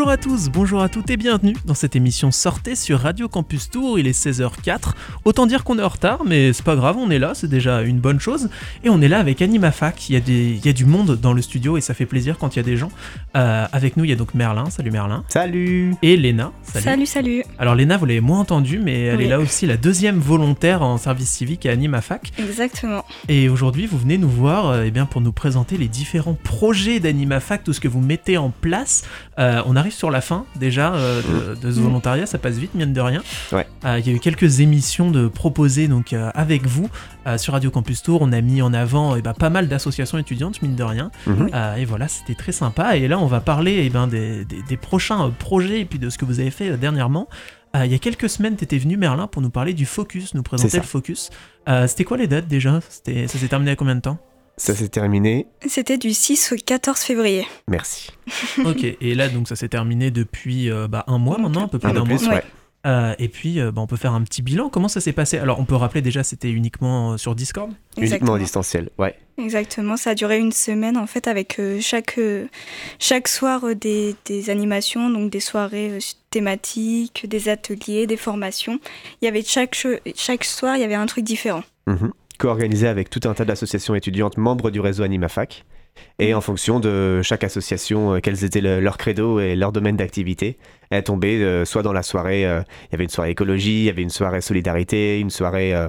Bonjour à tous, bonjour à toutes et bienvenue dans cette émission Sortez sur Radio Campus Tour. Il est 16h04. Autant dire qu'on est en retard, mais c'est pas grave, on est là, c'est déjà une bonne chose. Et on est là avec AnimaFac. Il y, a des, il y a du monde dans le studio et ça fait plaisir quand il y a des gens. Euh, avec nous, il y a donc Merlin. Salut Merlin. Salut Et Léna. Salut. Salut, salut. Alors Léna, vous l'avez moins entendu, mais elle Oui. est là aussi la deuxième volontaire en service civique à AnimaFac. Exactement. Et aujourd'hui, vous venez nous voir euh, eh bien, pour nous présenter les différents projets d'AnimaFac, tout ce que vous mettez en place. Euh, on arrive sur la fin déjà euh, de, de ce Mm. volontariat, ça passe vite, mine de rien. Ouais. Euh, Il y a eu quelques émissions de proposées donc, euh, avec vous euh, sur Radio Campus Tour. On a mis en avant eh ben, pas mal d'associations étudiantes, mine de rien. Mhm. Euh, et voilà, c'était très sympa. Et là, on va parler eh ben, des, des- des prochains euh, projets et puis de ce que vous avez fait euh, dernièrement. Euh, il y a quelques semaines, tu étais venu, Merlin, pour nous parler du Focus, nous présenter le Focus. Euh, c'était quoi les dates déjà? C'était- Ça s'est terminé à combien de temps? Ça s'est terminé. C'était du 6 au 14 février. Merci. Ok, et là, donc ça s'est terminé depuis euh, bah, un mois maintenant, un peu plus Un d'un peu mois. plus, Ouais. Euh, et puis, euh, bah, on peut faire un petit bilan. Comment ça s'est passé? Alors, on peut rappeler déjà, c'était uniquement euh, sur Discord? Uniquement en distanciel, ouais. Exactement. Ça a duré une semaine en fait avec euh, chaque, euh, chaque soir euh, des, des animations, donc des soirées euh, thématiques, des ateliers, des formations. Il y avait chaque, chaque soir, il y avait un truc différent. Mhm. Co-organisé avec tout un tas d'associations étudiantes membres du réseau AnimaFac. Et en fonction de chaque association, euh, quels étaient le- leur credo et leur domaine d'activité, elle tombait euh, soit dans la soirée, euh, il y avait une soirée écologie, il y avait une soirée solidarité, une soirée euh,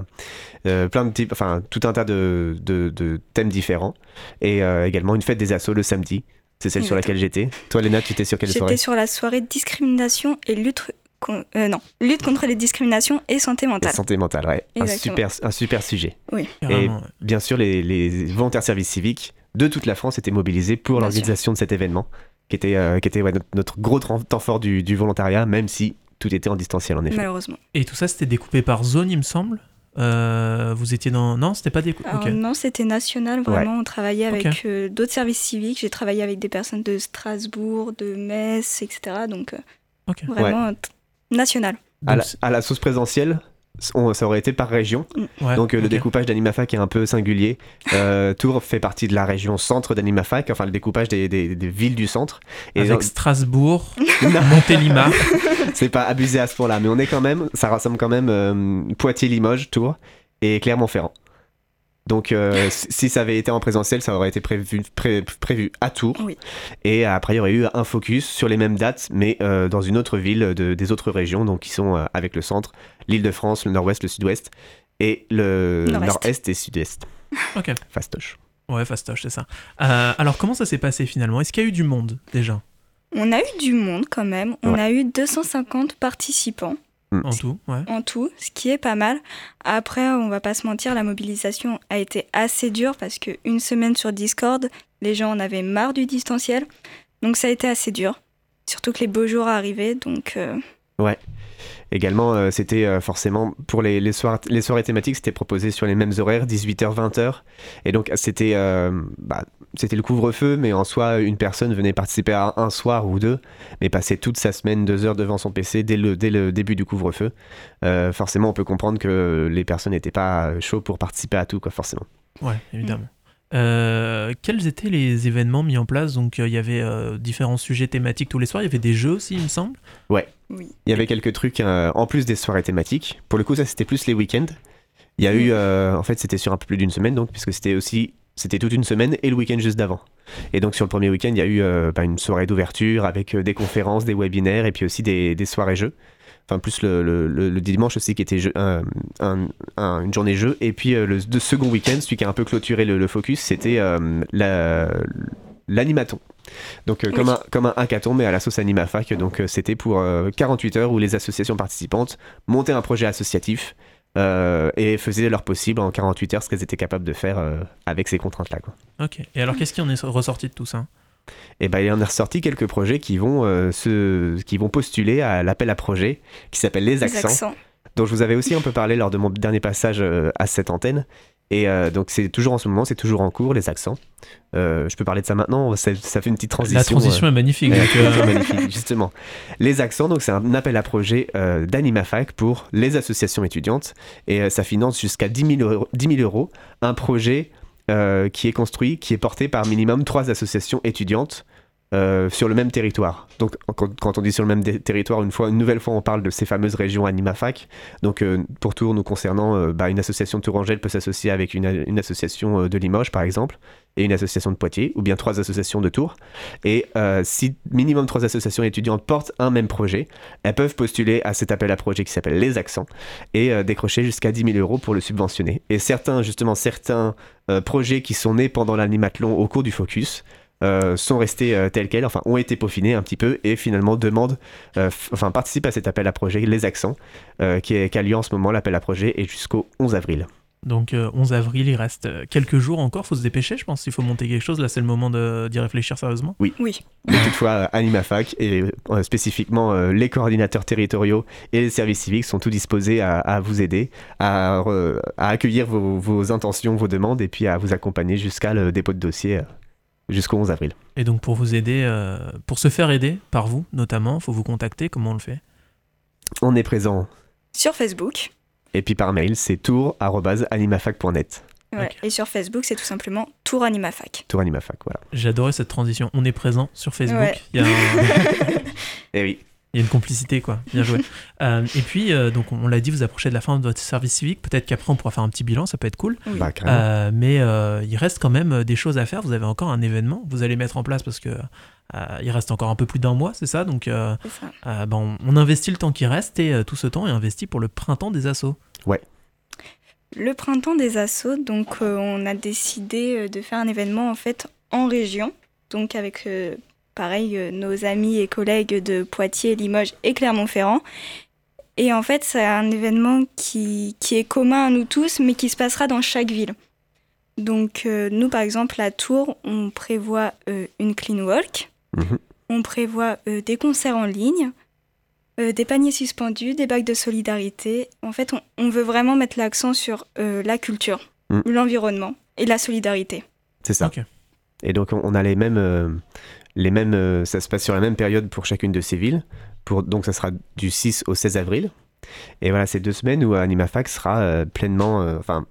euh, plein de types, enfin tout un tas de, de- de thèmes différents. Et euh, également une fête des assos le samedi. C'est celle sur laquelle j'étais. Toi, Léna, tu étais sur quelle soirée? J'étais sur la soirée discrimination et lutte, con- euh, non, lutte contre les discriminations et santé La mentale. santé mentale, ouais. Un super, un super sujet. Carrément, ouais. Bien sûr, les, les volontaires services civiques de toute la France étaient mobilisés pour l'organisation de cet événement, qui était, euh, qui était ouais, notre, notre gros temps fort du, du volontariat, même si tout était en distanciel en effet. Malheureusement. Et tout ça, c'était découpé par zone, il me semble. Euh, vous étiez dans. Non, c'était pas découpé. Non, c'était national, vraiment. On travaillait avec euh, d'autres services civiques. J'ai travaillé avec des personnes de Strasbourg, de Metz, etc. Donc euh, vraiment national. À la, à la sauce présentielle, on- ça aurait été par région. ouais, Donc euh, le découpage d'AnimaFac est un peu singulier. Euh, Tours fait partie de la région centre d'AnimaFac, enfin le découpage des, des- des villes du centre. Et Avec Strasbourg, Montélimar. c'est pas abusé à ce point-là, mais on est quand même, ça rassemble quand même euh, Poitiers-Limoges, Tours et Clermont-Ferrand. Donc euh, si ça avait été en présentiel, ça aurait été prévu, pré- prévu à Tours. Oui. Et après, il y aurait eu un focus sur les mêmes dates, mais euh, dans une autre ville de- des autres régions, donc qui sont euh, avec le centre, l'Île-de-France, le nord-ouest, le sud-ouest, et le Nord-Est. et sud-est. Ok. Fastoche. Ouais, fastoche, c'est ça. Euh, alors, comment ça s'est passé finalement? Est-ce qu'il y a eu du monde déjà? On a eu du monde quand même. On Ouais. a eu 250 participants. En tout Ouais. en tout, ce qui est pas mal. Après, on va pas se mentir, la mobilisation a été assez dure parce que une semaine sur Discord, les gens en avaient marre du distanciel. Donc ça a été assez dur. Surtout que les beaux jours arrivaient, donc euh, Également, euh, c'était euh, forcément pour les, les, soir- les soirées thématiques, c'était proposé sur les mêmes horaires, 18h, 20h. Et donc, c'était euh, bah, c'était le couvre-feu, mais en soi, une personne venait participer à un soir ou deux, mais passer toute sa semaine, deux heures devant son PC dès le, début du couvre-feu. Forcément, on peut comprendre que les personnes n'étaient pas chaudes pour participer à tout, quoi, forcément. Ouais, évidemment. Euh, quels étaient les événements mis en place? Donc, euh, il y avait euh, différents sujets thématiques tous les soirs. Il y avait des jeux aussi, il me semble. oui. Il y avait quelques trucs euh, en plus des soirées thématiques. Pour le coup, ça c'était plus les week-ends. Il y a eu, euh, en fait, c'était sur un peu plus d'une semaine, donc puisque c'était aussi, c'était toute une semaine et le week-end juste d'avant. Et donc sur le premier week-end, il y a eu euh, bah, une soirée d'ouverture avec des conférences, des webinaires et puis aussi des, des soirées jeux. Enfin plus le, le- le- dimanche aussi qui était jeu- un- un- un- une journée jeu. Et puis euh, le second week-end, celui qui a un peu clôturé le, focus, c'était euh, la- l'animaton. Donc euh, Oui. comme, un, comme un hackathon mais à la sauce AnimaFac. Donc euh, c'était pour euh, 48 heures où les associations participantes montaient un projet associatif et faisaient leur possible en 48 heures ce qu'elles étaient capables de faire avec ces contraintes-là. quoi. Ok. Et alors, qu'est-ce qui en est ressorti de tout ça? Et ben il en est ressorti quelques projets qui vont, euh, se, qui vont postuler à l'appel à projet qui s'appelle Les les Accents, dont je vous avais aussi un peu parlé lors de mon dernier passage euh, à cette antenne. Et euh, donc c'est toujours en ce moment, c'est toujours en cours, les accents. Euh, je peux parler de ça maintenant, ça, ça fait une petite transition. La transition est magnifique. Donc, euh, magnifique, justement. Les accents, donc c'est un appel à projet euh, d'AnimaFac pour les associations étudiantes et euh, ça finance jusqu'à 10 000 euros, 10 000 euros un projet qui est construit, qui est porté par minimum trois associations étudiantes euh, sur le même territoire. Donc quand, on dit sur le même territoire, une fois, une nouvelle fois, on parle de ces fameuses régions AnimaFac. Donc euh, pour Tours, nous concernant, euh, bah, une association de Tourangelle peut s'associer avec une, association de Limoges, par exemple, et une association de Poitiers, ou bien trois associations de Tours. Et si minimum trois associations étudiantes portent un même projet, elles peuvent postuler à cet appel à projet qui s'appelle Les Accents et décrocher jusqu'à 10 000 euros pour le subventionner. Et certains, justement, certains projets qui sont nés pendant l'animathlon au cours du focus euh, sont restés euh, tels quels, enfin ont été peaufinés un petit peu et finalement demandent, euh, enfin participent à cet appel à projet Les Accents euh, qui, est, qui a lieu en ce moment. L'appel à projet est jusqu'au 11 avril. Donc euh, 11 avril, il reste quelques jours encore, faut se dépêcher, je pense. S'il faut monter quelque chose, là c'est le moment de- d'y réfléchir sérieusement. Oui. Mais toutefois, AnimaFac et euh, spécifiquement euh, les coordinateurs territoriaux et les services civiques sont tout disposés à, à vous aider, à, accueillir vos, vos intentions, vos demandes et puis à vous accompagner jusqu'à le dépôt de dossier euh, jusqu'au 11 avril. Et donc pour vous aider, euh, pour se faire aider par vous notamment, faut vous contacter. Comment on le fait? On est présent Sur Facebook. et puis par mail, c'est tour@animafac.net. ouais. Et sur Facebook, c'est tout simplement Tour Animafac. Tour Animafac, voilà. Adoré cette transition. On est présent sur Facebook. Ouais. Il y a un- Et oui. Il y a une complicité, quoi. Bien joué. Euh, et puis, euh, donc, on l'a dit, vous approchez de la fin de votre service civique. Peut-être qu'après, on pourra faire un petit bilan, ça peut être cool. Oui. Bah, carrément. Euh, mais euh, il reste quand même des choses à faire. Vous avez encore un événement. Vous allez mettre en place parce que euh, il reste encore un peu plus d'un mois, c'est ça? Donc, euh, ça. on, on investit le temps qui reste et euh, tout ce temps est investi pour le printemps des assauts. Le printemps des assauts, donc euh, on a décidé de faire un événement en fait en région, donc avec euh, pareil euh, nos amis et collègues de Poitiers, Limoges et Clermont-Ferrand. Et en fait, c'est un événement qui, qui est commun à nous tous, mais qui se passera dans chaque ville. Donc euh, nous, par exemple, à Tours, on prévoit euh, une clean walk, Mhm. on prévoit euh, des concerts en ligne, euh, des paniers suspendus, des bacs de solidarité. En fait, on, on veut vraiment mettre l'accent sur euh, la culture, Mm. l'environnement et la solidarité. C'est ça. Et donc, on on a les mêmes. Les mêmes euh, ça se passe sur la même période pour chacune de ces villes. Donc, ça sera du 6 au 16 avril. Et voilà, c'est deux semaines où AnimaFac sera euh, pleinement. euh, Enfin.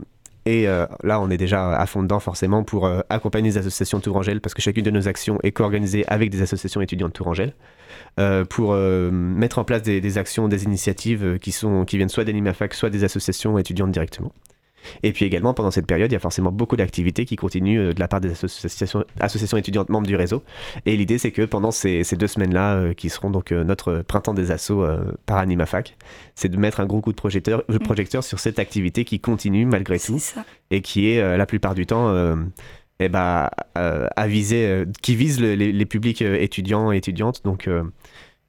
et là, on est déjà à fond dedans, forcément, pour accompagner les associations Tourangelle, parce que chacune de nos actions est co-organisée avec des associations étudiantes Tourangelle, pour mettre en place des, des actions, des initiatives qui, sont, qui viennent soit d'AnimaFac, soit des associations étudiantes directement. Et puis également, pendant cette période, il y a forcément beaucoup d'activités qui continuent euh, de la part des associations, associations étudiantes membres du réseau. Et l'idée, c'est que pendant ces, ces deux semaines-là, euh, qui seront donc euh, notre printemps des assos euh, par AnimaFac, c'est de mettre un gros coup de projecteur, de projecteur sur cette activité qui continue malgré tout ça. et qui est la plupart du temps eh ben, à viser, qui vise le- les, les publics étudiants et étudiantes. Donc,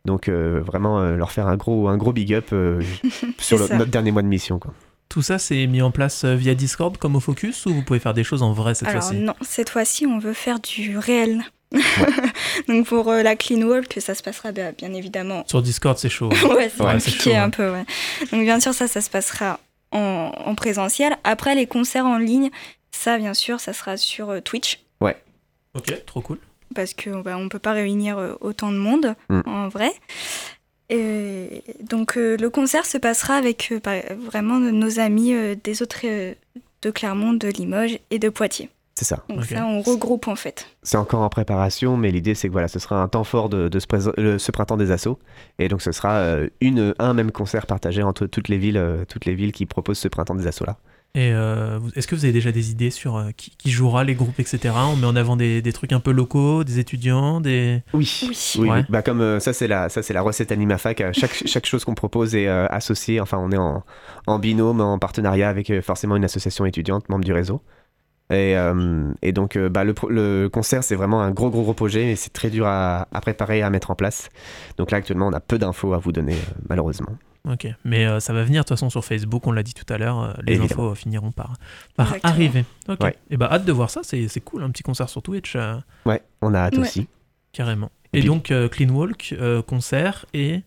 donc euh, vraiment euh, leur faire un gros, un gros big up euh, sur le- notre dernier mois de mission. Quoi. Tout ça, c'est mis en place euh, via Discord comme au Focus ou vous pouvez faire des choses en vrai cette fois-ci? non, cette fois-ci, on veut faire du réel. donc pour euh, la clean walk, ça se passera bah, bien évidemment. Sur Discord, c'est chaud. ouais, c'est Ouais, c'est compliqué chaud, un ouais. peu. Ouais. Donc bien sûr, ça, ça se passera en, en présentiel. Après, les concerts en ligne, ça, bien sûr, ça sera sur euh, Twitch. ok, trop cool. parce que bah, on peut pas réunir euh, autant de monde Mm. en vrai. Et donc euh, le concert se passera avec euh, vraiment nos amis euh, des autres euh, de Clermont, de Limoges et de Poitiers. C'est ça. Donc Ok. ça, on regroupe en fait. C'est encore en préparation, mais l'idée c'est que voilà, ce sera un temps fort de, de ce, présent- le- ce printemps des assauts, et donc ce sera euh, une, un même concert partagé entre toutes les villes, euh, toutes les villes qui proposent ce printemps des assauts là. Et euh, est-ce que vous avez déjà des idées sur euh, qui, qui jouera, les groupes, etc. On met en avant des, des trucs un peu locaux, des étudiants, des... Oui. Oui. Oui, Ouais. oui. Bah comme euh, ça c'est la ça c'est la recette AnimaFac. Chaque chaque chose qu'on propose est euh, associée. Enfin on est en, en binôme, en partenariat avec euh, forcément une association étudiante, membre du réseau. Et, euh, et donc euh, bah, le, le concert c'est vraiment un gros gros gros projet et c'est très dur à, à préparer et à mettre en place. Donc là actuellement on a peu d'infos à vous donner euh, malheureusement. Ok, mais euh, ça va venir de toute façon sur Facebook, on l'a dit tout à l'heure, euh, les Évidemment. infos euh, finiront par, par Exactement. arriver. Ok, Ouais. et bah hâte de voir ça, c'est c'est cool, un petit concert sur Twitch, Ouais, on a hâte Ouais. aussi. carrément. Et Et, puis- donc euh, Clean Walk, euh, concert et...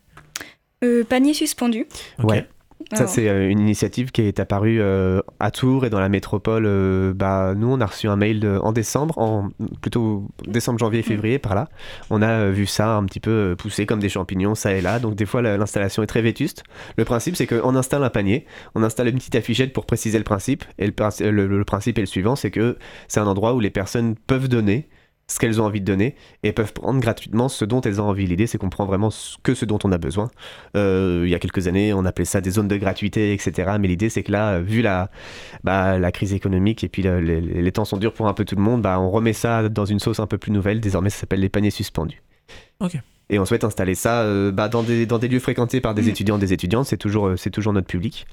Euh, panier suspendu. ok. Ouais. Ça, Alors, c'est euh, une initiative qui est apparue euh, à Tours et dans la métropole. euh, bah, nous, on a reçu un mail de- en décembre, en, plutôt décembre, janvier, février, par là. On a euh, vu ça un petit peu pousser comme des champignons, ça et là. Donc, des fois, la- l'installation est très vétuste. Le principe, c'est qu'on installe un panier, on installe une petite affichette pour préciser le principe. Et le- le principe est le suivant c'est que c'est un endroit où les personnes peuvent donner ce qu'elles ont envie de donner et peuvent prendre gratuitement ce dont elles ont envie. L'idée, c'est qu'on prend vraiment que ce dont on a besoin. Euh, il y a quelques années, on appelait ça des zones de gratuité, etc. Mais l'idée, c'est que là, vu la, bah, la crise économique et puis les, temps sont durs pour un peu tout le monde, bah, on remet ça dans une sauce un peu plus nouvelle. Désormais, ça s'appelle les paniers suspendus. Ok. Et on souhaite installer ça euh, bah, dans, des, dans des lieux fréquentés par des mm. étudiants, des étudiantes, c'est toujours, euh, c'est toujours notre public.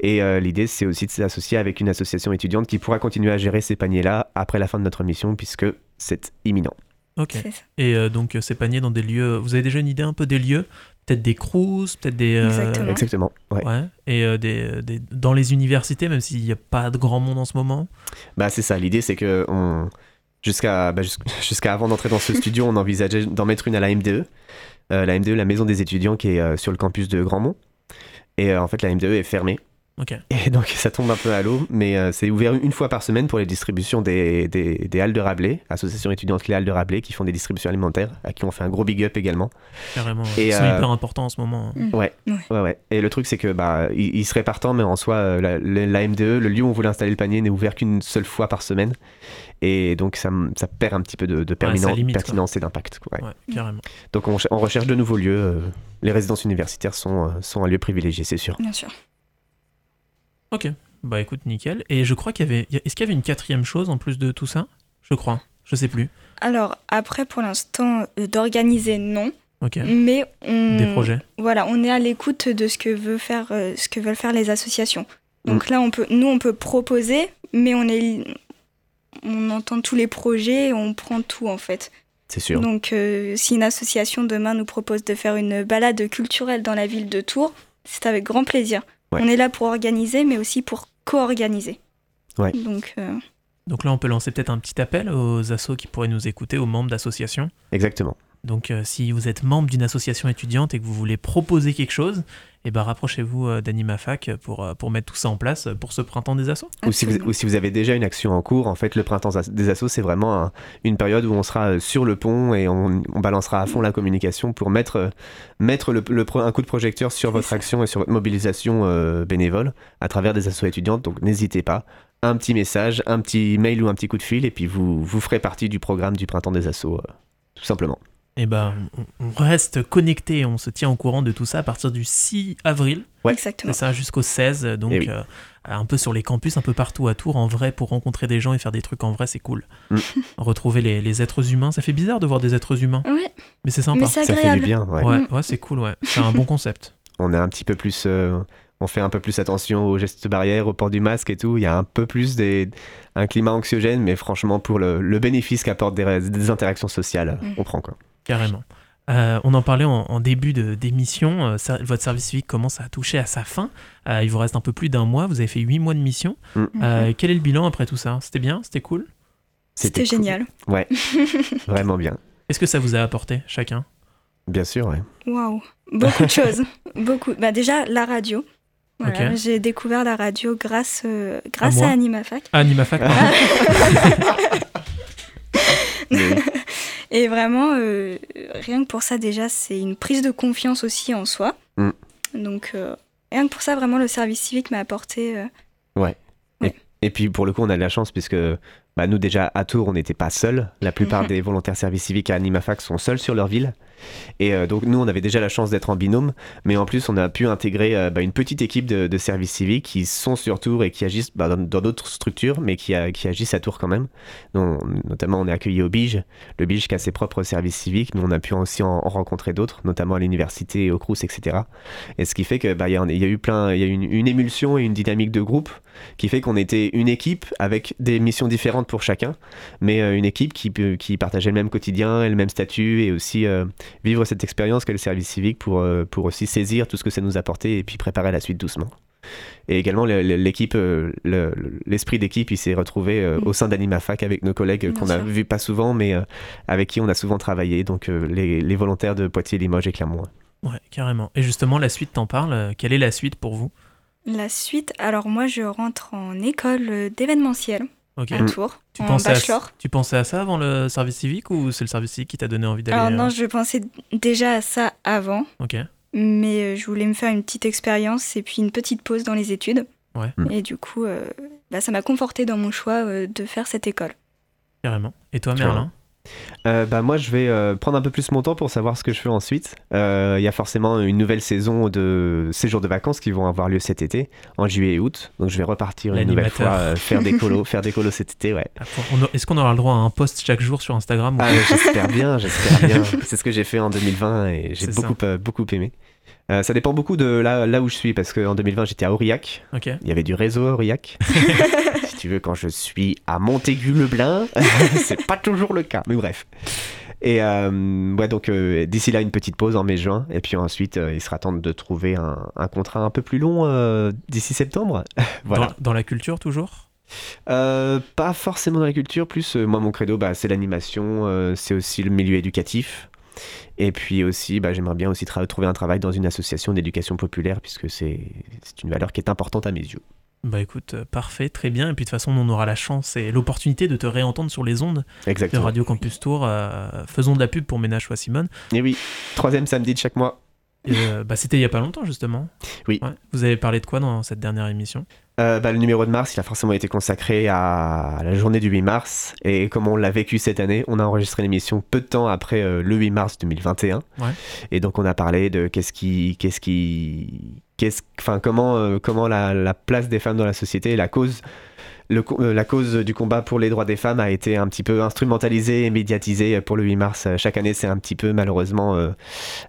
Et l'idée, c'est aussi de s'associer avec une association étudiante qui pourra continuer à gérer ces paniers-là après la fin de notre mission, puisque c'est imminent. Ok. Et euh, donc, euh, ces paniers dans des lieux. Vous avez déjà une idée un peu des lieux? Peut-être des cruises, peut-être des. Euh, Exactement. Ouais. Et des, des, dans les universités, même s'il n'y a pas de grand monde en ce moment? Bah, c'est ça. L'idée, c'est que on... jusqu'à bah, jusqu'à avant d'entrer dans ce studio, on envisageait d'en mettre une à la MDE. la MDE, la maison des étudiants qui est sur le campus de Grandmont. Et en fait, la MDE est fermée. Et donc ça tombe un peu à l'eau, mais euh, c'est ouvert une fois par semaine pour les distributions des, des, des, Halles de Rabelais, association étudiante Les Halles de Rabelais, qui font des distributions alimentaires, à qui on fait un gros big up également. Carrément, c'est euh, hyper important en ce moment. Hein. Mm. Ouais, ouais, ouais, Et le truc c'est que bah, il, serait partant, mais en soi, euh, la, la, MDE, le lieu où on voulait installer le panier, n'est ouvert qu'une seule fois par semaine. Et donc ça, ça perd un petit peu de, de pertinence et d'impact. Ouais. carrément. Donc on, on, recherche de nouveaux lieux. les résidences universitaires sont, sont un lieu privilégié, c'est sûr. Bien sûr. Ok, bah écoute, nickel. Et je crois qu'il y avait. Est-ce qu'il y avait une quatrième chose en plus de tout ça? Je crois. Je sais plus. Alors, après, pour l'instant, euh, d'organiser, non. Ok. Mais on. Des projets. Voilà, on est à l'écoute de ce que, veut faire, euh, ce que veulent faire les associations. Donc mm. là, on peut, nous, on peut proposer, mais on est. On entend tous les projets et on prend tout, en fait. C'est sûr. Donc, euh, si une association demain nous propose de faire une balade culturelle dans la ville de Tours, c'est avec grand plaisir. On est là pour organiser, mais aussi pour co-organiser. Ouais. Donc, euh, Donc là, on peut lancer peut-être un petit appel aux assos qui pourraient nous écouter, aux membres d'associations. Exactement. Donc euh, si vous êtes membre d'une association étudiante et que vous voulez proposer quelque chose, eh ben, rapprochez-vous euh, d'AnimaFac pour, euh, pour mettre tout ça en place pour ce printemps des assos. Ou si, vous, si, vous, avez déjà une action en cours, en fait, le printemps des assos, c'est vraiment une période où on sera sur le pont et on, balancera à fond la communication pour mettre, mettre le, un coup de projecteur sur votre action et sur votre mobilisation bénévole à travers des assos étudiantes. Donc n'hésitez pas, un petit message, un petit mail ou un petit coup de fil et puis vous, vous ferez partie du programme du printemps des assos, tout simplement eh ben, on reste connecté, on se tient au courant de tout ça à partir du 6 avril. Ouais. Exactement. ça jusqu'au 16, donc eh euh, un peu sur les campus, un peu partout à Tours, en vrai, pour rencontrer des gens et faire des trucs en vrai, c'est cool. Mm. Retrouver les, êtres humains, ça fait bizarre de voir des êtres humains. Ouais. Mais c'est sympa. ça fait du bien, ouais. Ouais, ouais c'est cool, ouais. C'est un bon concept. On est un petit peu plus... Euh, on fait un peu plus attention aux gestes barrières, au port du masque et tout. Il y a un peu plus des, un climat anxiogène, mais franchement, pour le, bénéfice qu'apportent des, interactions sociales, mm. on prend quoi. Carrément. Euh, on en parlait en, début d'émission, euh, votre service civique commence à toucher à sa fin? Euh, il vous reste un peu plus d'un mois, vous avez fait huit mois de mission. Mm. Quel est le bilan après tout ça? C'était bien? C'était cool? C'était génial. Ouais, vraiment bien. Qu'est-ce que ça vous a apporté chacun? Bien sûr, ouais. Waouh, beaucoup de choses. beaucoup. Bah, déjà, la radio. J'ai découvert la radio grâce, grâce à, AnimaFac. AnimaFac, Et vraiment, euh, rien que pour ça, déjà, c'est une prise de confiance aussi en soi. Mm. Donc, euh, rien que pour ça, vraiment, le service civique m'a apporté. Euh, ouais. Et, puis, pour le coup, on a de la chance, puisque bah, nous, déjà, à Tours, on n'était pas seuls. La plupart des volontaires service civique à Animafac sont seuls sur leur ville. Et euh, donc nous, on avait déjà la chance d'être en binôme, mais en plus, on a pu intégrer euh, bah, une petite équipe de, services civiques qui sont sur Tours et qui agissent bah, dans d'autres structures, mais qui, qui, agissent à Tours quand même. Notamment, on est accueilli au BIGE, le BIGE qui a ses propres services civiques, mais on a pu aussi en, rencontrer d'autres, notamment à l'université, au Crous, etc. Et ce qui fait que bah, y, a eu plein, il y a une émulsion et une dynamique de groupe qui fait qu'on était une équipe avec des missions différentes pour chacun, mais euh, une équipe qui, qui partageait le même quotidien et le même statut et aussi vivre cette expérience qu'est le service civique pour, euh, pour aussi saisir tout ce que ça nous apportait et puis préparer la suite doucement. Et également, l'équipe, euh, l'esprit d'équipe, il s'est retrouvé euh, au sein d'AnimaFac avec nos collègues qu'on a vus pas souvent, mais avec qui on a souvent travaillé, donc les, les, volontaires de Poitiers, Limoges et Clermont. Ouais, carrément. Et justement, la suite, t'en parles. Quelle est la suite pour vous? La suite, alors moi, je rentre en école d'événementiel. Ok. Un tour. Tu pensais, à, tu pensais à ça avant le service civique ou c'est le service civique qui t'a donné envie d'aller Alors non, euh, je pensais déjà à ça avant. Ok. Mais euh, je voulais me faire une petite expérience et puis une petite pause dans les études. Ouais. Mm. Et du coup, euh, bah, ça m'a conforté dans mon choix de faire cette école. Carrément. Et toi, Merlin Euh, bah, moi, je vais euh, prendre un peu plus mon temps pour savoir ce que je fais ensuite. Euh, Il y a forcément une nouvelle saison de séjours de vacances qui vont avoir lieu cet été, en juillet et août. Donc, je vais repartir une nouvelle fois euh, faire des colos, faire des colos cet été, ouais. Est-ce qu'on aura le droit à un post chaque jour sur Instagram ou- Ah, j'espère bien, j'espère bien. C'est ce que j'ai fait en 2020 et j'ai beaucoup, beaucoup aimé. Euh, ça dépend beaucoup de là, là où je suis parce qu'en 2020 j'étais à Aurillac. Il y avait du réseau à Aurillac. si tu veux, quand je suis à Montaigu-le-Blin, c'est pas toujours le cas, mais bref. Et euh, ouais, donc euh, d'ici là, une petite pause en mai-juin. Et puis ensuite, il sera temps de trouver un, un contrat un peu plus long d'ici septembre. voilà. Dans, dans la culture toujours? Pas forcément dans la culture, plus moi, mon credo, bah, c'est l'animation, c'est aussi le milieu éducatif. Et puis aussi, bah, j'aimerais bien aussi trouver un travail dans une association d'éducation populaire, puisque c'est une valeur qui est importante à mes yeux. Bah écoute, euh, parfait, très bien. Et puis de toute façon, on aura la chance et l'opportunité de te réentendre sur les ondes de. Radio Campus Tour. euh, faisons de la pub pour Ménage fois Simone. Et oui, troisième samedi de chaque mois. Euh, bah, C'était il y a pas longtemps justement. Oui. Ouais. Vous avez parlé de quoi dans cette dernière émission? Euh, bah, le numéro de mars, il a forcément été consacré à la journée du 8 mars. Et comme on l'a vécu cette année, on a enregistré l'émission peu de temps après euh, le 8 mars 2021. Ouais. Et donc on a parlé de qu'est-ce qui, qu'est-ce qui, qu'est-ce, enfin comment, euh, comment la, la place des femmes dans la société, la cause, le, la cause du combat pour les droits des femmes a été un petit peu instrumentalisée et médiatisée pour le 8 mars. Chaque année, c'est un petit peu malheureusement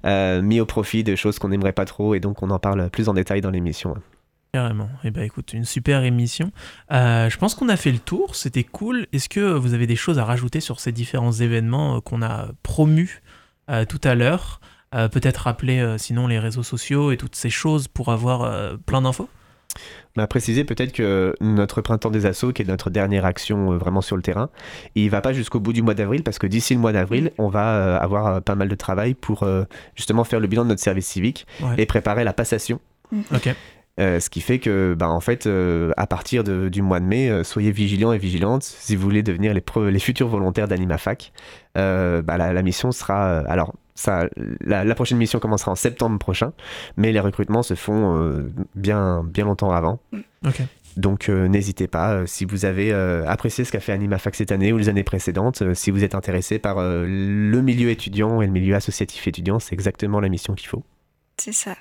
mis au profit de choses qu'on n'aimerait pas trop. Et donc on en parle plus en détail dans l'émission. Carrément. Et bah écoute, une super émission. Euh, je pense qu'on a fait le tour, c'était cool. Est-ce que vous avez des choses à rajouter sur ces différents événements euh, qu'on a promus euh, tout à l'heure? Euh, Peut-être rappeler euh, sinon les réseaux sociaux et toutes ces choses pour avoir euh, plein d'infos? Mais à préciser peut-être que notre printemps des assauts, qui est notre dernière action vraiment sur le terrain, il va pas jusqu'au bout du mois d'avril parce que d'ici le mois d'avril, on va avoir pas mal de travail pour justement faire le bilan de notre service civique Ouais. et préparer la passation. Ok. Euh, ce qui fait que, bah, en fait, euh, à partir de- du mois de mai, euh, soyez vigilants et vigilantes si vous voulez devenir les, futurs volontaires d'AnimaFac. Euh, bah, la, la mission sera. euh, alors, ça, la, la prochaine mission commencera en septembre prochain, mais les recrutements se font euh, bien, bien longtemps avant. Ok. Donc euh, n'hésitez pas, euh, si vous avez euh, apprécié ce qu'a fait AnimaFac cette année ou les années précédentes, euh, si vous êtes intéressé par euh, le milieu étudiant et le milieu associatif étudiant, c'est exactement la mission qu'il faut. C'est ça.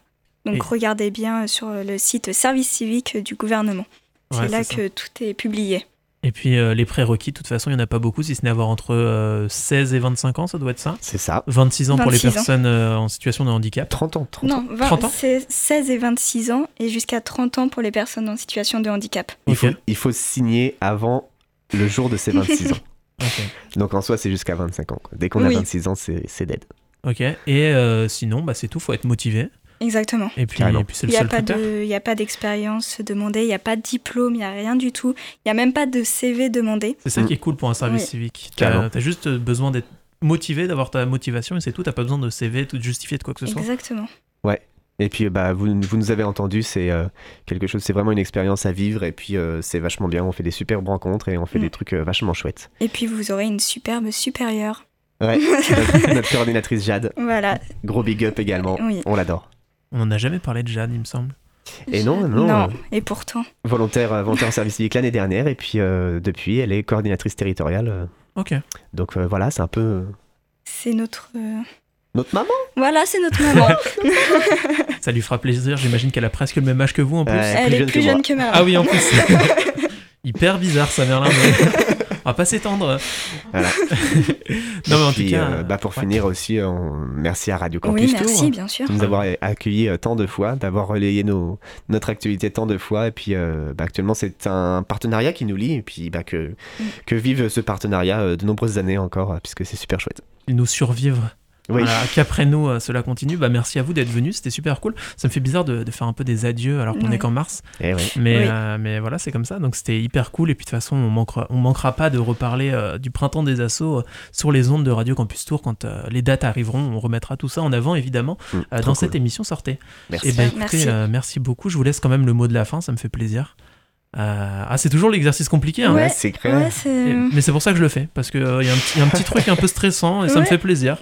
Donc Et- regardez bien sur le site Service civique du gouvernement. C'est Ouais, là ça. que tout est publié. Et puis euh, les prérequis, de toute façon, il n'y en a pas beaucoup, si ce n'est avoir entre euh, 16 et 25 ans, ça doit être ça C'est ça. 26 ans pour les 26 ans. personnes euh, en situation de handicap. 30 ans, 30 ans. Non, vingt- 30 ans c'est 16 et 26 ans et jusqu'à 30 ans pour les personnes en situation de handicap. Il, faut, il faut signer avant le jour de ses 26 ans. Donc en soi, c'est jusqu'à 25 ans. quoi. Dès qu'on a Oui. 26 ans, c'est c'est dead. Ok. Et euh, sinon, bah, c'est tout, faut être motivé. Exactement. Et puis, et puis c'est Il le n'y a seul pas critère. de, il y a pas d'expérience demandée, il n'y a pas de diplôme, il n'y a rien du tout. Il n'y a même pas de CV demandé. C'est ça Mm. qui est cool pour un service Oui. civique. T'as as juste besoin d'être motivé, d'avoir ta motivation et c'est tout. T'as pas besoin de CV, de justifier de quoi que ce soit. Exactement. Et puis bah, vous, vous nous avez entendu, c'est euh, quelque chose, c'est vraiment une expérience à vivre et puis euh, c'est vachement bien. On fait des superbes rencontres et on fait Mm. des trucs euh, vachement chouettes. Et puis vous aurez une superbe supérieure. Ouais, notre, notre coordinatrice Jade, Voilà. gros big up également. Oui. On l'adore. On en a jamais parlé de Jade, il me semble. Et non, non, Non. euh, Et pourtant. volontaire, euh, volontaire en service civique l'année dernière et puis euh, depuis, elle est coordinatrice territoriale. euh, Ok. donc euh, voilà, c'est un peu C'est notre. euh, notre maman. Voilà, c'est notre maman. Ça lui fera plaisir. J'imagine qu'elle a presque le même âge que vous en plus. Elle plus est jeune plus que jeune que Merlin. Ah oui, en plus. Hyper bizarre, ça, Merlin. mais- On va pas s'étendre. Voilà. non, mais en Et puis, tout cas. euh, bah, pour ouais. finir aussi, euh, on- merci à Radio Campus Oui, Tour. merci, bien sûr. de nous avoir accueillis euh, tant de fois, d'avoir relayé nos, notre actualité tant de fois. Et puis euh, bah, actuellement, c'est un partenariat qui nous lie. Et puis bah, que, Mm. que vive ce partenariat de nombreuses années encore, puisque c'est super chouette. Ils nous survivent. Oui, Voilà, qu'après nous, euh, cela continue. Bah, merci à vous d'être venus, c'était super cool. Ça me fait bizarre de, de faire un peu des adieux alors qu'on Ouais. est qu'en mars. Eh oui. Mais, Oui. euh, mais voilà, c'est comme ça. Donc c'était hyper cool. Et puis de toute façon, on manquera, on manquera pas de reparler euh, du printemps des assauts euh, sur les ondes de Radio Campus Tour quand euh, les dates arriveront. On remettra tout ça en avant, évidemment, Mm, euh, dans cool. cette émission sortez. Merci. Et ben écoutez, merci. euh, merci beaucoup. Je vous laisse quand même le mot de la fin, ça me fait plaisir. Euh, Ah, c'est toujours l'exercice compliqué, hein. Ouais, c'est clair. Ouais, c'est. Et- mais c'est pour ça que je le fais, parce qu'il y, a un petit- y a un petit truc un peu stressant et ça me fait plaisir.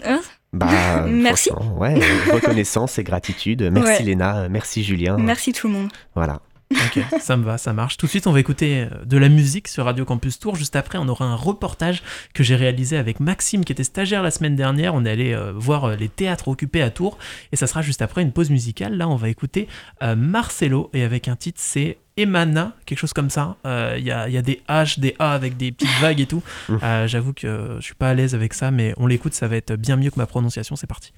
Bah, euh, Merci. Ouais, reconnaissance et gratitude. Merci Ouais. Léna, merci Julien. Merci tout le monde. Voilà. Ok, ça me va, ça marche. Tout de suite, on va écouter euh, de la musique sur Radio Campus Tour. Juste après, on aura un reportage que j'ai réalisé avec Maxime, qui était stagiaire la semaine dernière. On est allé euh, voir euh, les théâtres occupés à Tours. Et ça sera juste après une pause musicale. Là, on va écouter Marcelo. Et avec un titre, c'est Emana, quelque chose comme ça. Il y, a, y, a, des H, des A avec des petites vagues et tout. J'avoue que je suis pas à l'aise avec ça, mais on l'écoute, ça va être bien mieux que ma prononciation. C'est parti.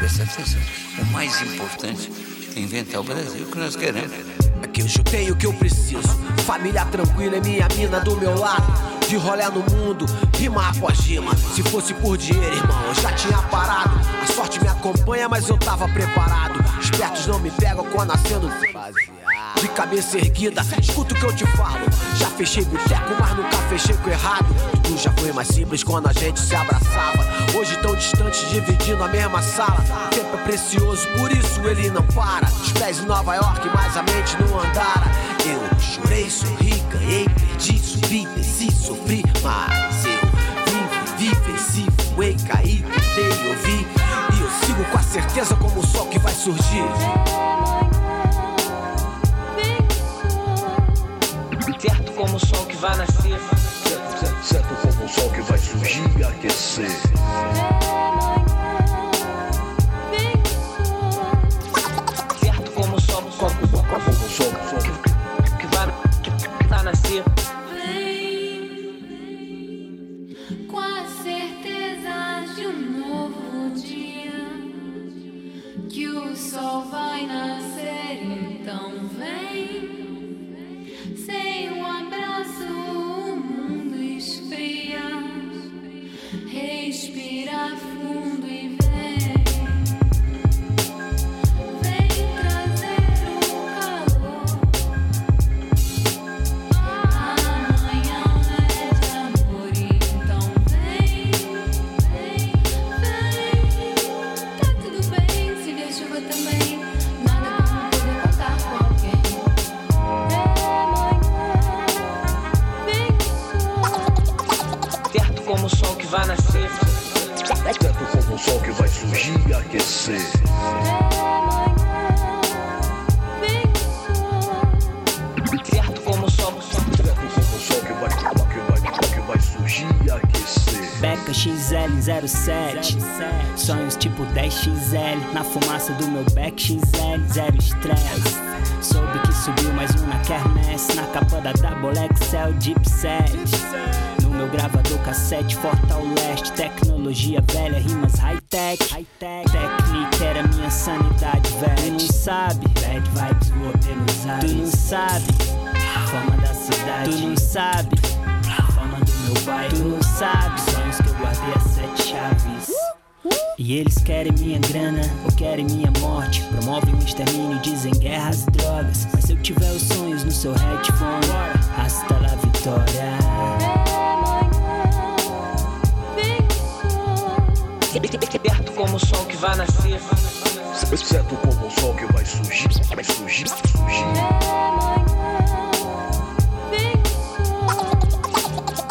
Presta atenção. O mais importante é inventar o Brasil que nós queremos. Aqui eu tenho o que eu preciso. Família tranquila é minha mina do meu lado. De rolé no mundo, rima após rima. Se fosse por dinheiro, irmão, eu já tinha parado. A sorte me acompanha, mas eu tava preparado. Espertos não me pegam quando acendo de cabeça erguida, escuta o que eu te falo. Já fechei boteco, mas nunca fechei com errado. Tudo já foi mais simples quando a gente se abraçava. Hoje tão distantes, dividindo a mesma sala. O tempo é precioso, por isso ele não para. Os pés em Nova York, mas a mente não andara. Eu chorei, sorri, ganhei, perdi, subi, desci, sofri, mas eu vivi, venci, voei, caí, tentei, ouvi. E eu sigo com a certeza como o sol que vai surgir. Certo como o sol que vai nascer. Certo, certo como o sol que vai surgir e aquecer. Certo como o sol, como, como, como o sol que, que, vai, que, que vai nascer. Com a certeza de um novo dia, que o sol vai nascer, então vem. Da Double XL Deep Set No meu gravador cassete Forte ao leste. Tecnologia velha Rimas high-tech. Técnica era minha sanidade, velho Tu não sabe. Bad vibes voa pelos ares Tu não sabe. Fama da cidade. Tu não sabe. Fama do meu bairro. Tu não sabe. Sonhos que eu guardei a sete chaves. E eles querem minha grana ou querem minha morte. Promovem o extermínio, dizem guerras e drogas se eu tiver os sonhos no seu headphone Hasta la vitória certo como o sol que vai nascer. Certo como o sol que vai surgir, vai surgir, surgir.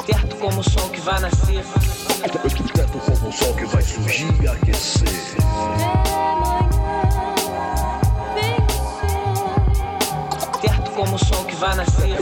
Certo como o sol que vai nascer. Certo como o sol que vai surgir e aquecer. van a szív.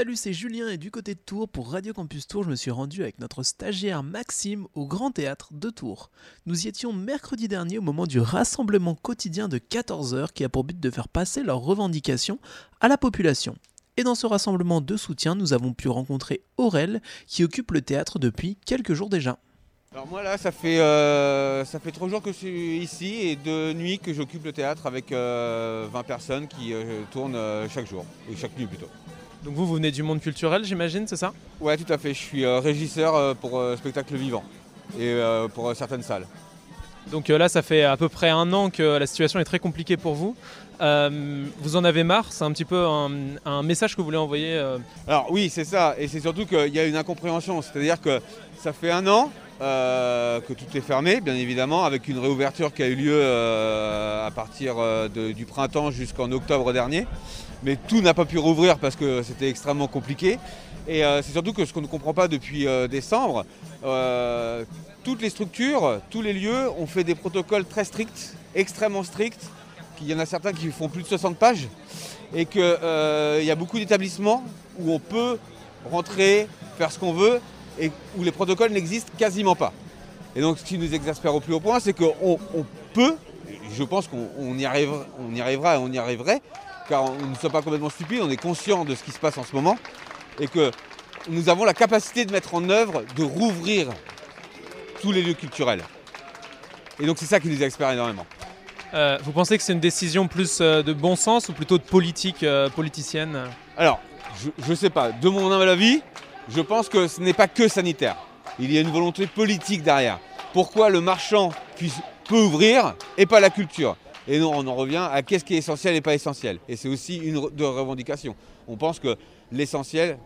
Salut, c'est Julien et du côté de Tours pour Radio Campus Tours, je me suis rendu avec notre stagiaire Maxime au Grand Théâtre de Tours. Nous y étions mercredi dernier au moment du rassemblement quotidien de 14h qui a pour but de faire passer leurs revendications à la population. Et dans ce rassemblement de soutien, nous avons pu rencontrer Aurel qui occupe le théâtre depuis quelques jours déjà. Alors moi là ça fait euh, ça fait trois jours que je suis ici et deux nuits que j'occupe le théâtre avec euh, 20 personnes qui euh, tournent euh, chaque jour, ou chaque nuit plutôt. Donc vous, vous venez du monde culturel, j'imagine, c'est ça Ouais, tout à fait. Je suis euh, régisseur euh, pour euh, spectacle vivant et pour certaines salles. Donc là, ça fait à peu près un an que la situation est très compliquée pour vous. Euh, vous en avez marre? C'est un petit peu un, un message que vous voulez envoyer euh, Alors oui, c'est ça. Et c'est surtout qu'il y a une incompréhension. C'est-à-dire que ça fait un an euh, que tout est fermé, bien évidemment, avec une réouverture qui a eu lieu euh, à partir euh, du printemps jusqu'en octobre dernier. Mais tout n'a pas pu rouvrir parce que c'était extrêmement compliqué. Et c'est surtout que ce qu'on ne comprend pas depuis décembre, toutes les structures, tous les lieux ont fait des protocoles très stricts, extrêmement stricts. Il y en a certains qui font plus de 60 pages et qu'il y a beaucoup d'établissements où on peut rentrer, faire ce qu'on veut et où les protocoles n'existent quasiment pas. Et donc ce qui nous exaspère au plus haut point, c'est qu'on on peut, je pense qu'on on y, arrivera, on y arrivera et on y arriverait, car on ne sommes pas complètement stupides, on est conscient de ce qui se passe en ce moment et que nous avons la capacité de mettre en œuvre, de rouvrir tous les lieux culturels. Et donc c'est ça qui nous exaspère énormément. euh, Vous pensez que c'est une décision plus euh, de bon sens ou plutôt de politique euh, politicienne? Alors, je ne sais pas, de mon humble avis, je pense que ce n'est pas que sanitaire. Il y a une volonté politique derrière. Pourquoi le marchand peut ouvrir et pas la culture? Et non, on en revient à qu'est-ce qui est essentiel et pas essentiel. Et c'est aussi une de revendication. On pense que l'essentiel,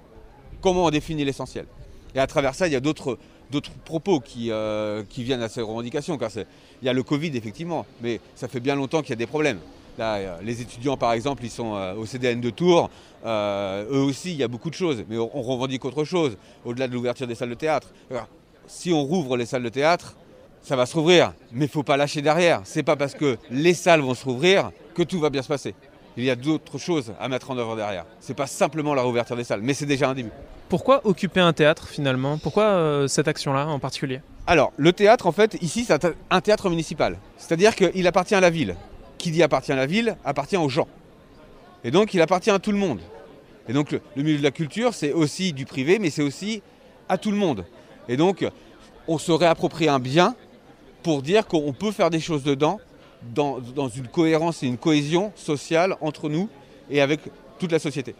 comment on définit l'essentiel? Et à travers ça, il y a d'autres propos qui, euh, qui viennent à ces revendications. Car il y a le Covid, effectivement, mais ça fait bien longtemps qu'il y a des problèmes. Là, euh, les étudiants, par exemple, ils sont euh, au CDN de Tours. Euh, eux aussi, il y a beaucoup de choses, mais on, revendique autre chose, au-delà de l'ouverture des salles de théâtre. Alors, si on rouvre les salles de théâtre, ça va se rouvrir, mais il ne faut pas lâcher derrière. C'est pas parce que les salles vont se rouvrir que tout va bien se passer. Il y a d'autres choses à mettre en œuvre derrière. C'est pas simplement la réouverture des salles, mais c'est déjà un début. Pourquoi occuper un théâtre finalement? Pourquoi euh, cette action-là en particulier? Alors, le théâtre, en fait, ici, c'est un théâtre municipal. C'est-à-dire qu'il appartient à la ville. Qui dit appartient à la ville, appartient aux gens. Et donc, il appartient à tout le monde. Et donc, le, milieu de la culture, c'est aussi du privé, mais c'est aussi à tout le monde. Et donc, on se réapproprie un bien pour dire qu'on peut faire des choses dedans, dans, dans une cohérence et une cohésion sociale entre nous et avec toute la société.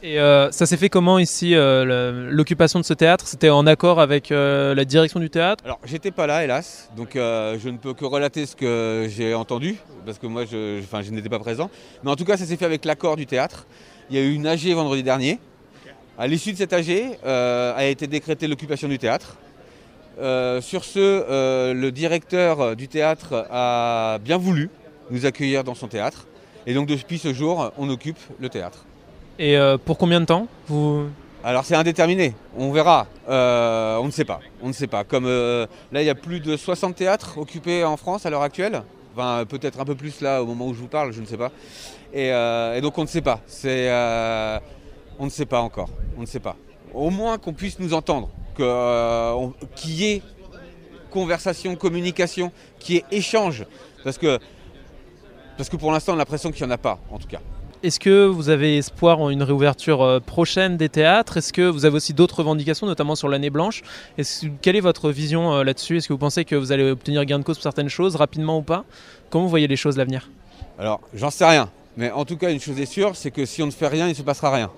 Et euh, ça s'est fait comment ici euh, L'occupation de ce théâtre? C'était en accord avec euh, la direction du théâtre? Alors, j'étais pas là, hélas, donc je ne peux que relater ce que j'ai entendu, parce que moi, je, je n'étais pas présent. Mais en tout cas, ça s'est fait avec l'accord du théâtre. Il y a eu une AG vendredi dernier. À l'issue de cette AG, a été décrétée l'occupation du théâtre. Sur ce, le directeur du théâtre a bien voulu nous accueillir dans son théâtre. Et donc, depuis ce jour, on occupe le théâtre. Et euh, pour combien de temps. Alors c'est indéterminé, on verra, Euh, on ne sait pas, on ne sait pas. Comme euh, là il y a plus de 60 théâtres occupés en France à l'heure actuelle, enfin peut-être un peu plus là au moment où je vous parle, je ne sais pas. Et, donc on ne sait pas, on ne sait pas encore, on ne sait pas. Au moins qu'on puisse nous entendre, qu'il y ait conversation, communication, qu'il y ait échange, parce que, parce que pour l'instant on a l'impression qu'il n'y en a pas en tout cas. Est-ce que vous avez espoir en une réouverture euh, prochaine des théâtres? Est-ce que vous avez aussi d'autres revendications, notamment sur l'année blanche? Quelle est votre vision euh, là-dessus? Est-ce que vous pensez que vous allez obtenir gain de cause pour certaines choses, rapidement ou pas? Comment vous voyez les choses l'avenir Alors, j'en sais rien. Mais en tout cas, une chose est sûre, c'est que si on ne fait rien, il ne se passera rien.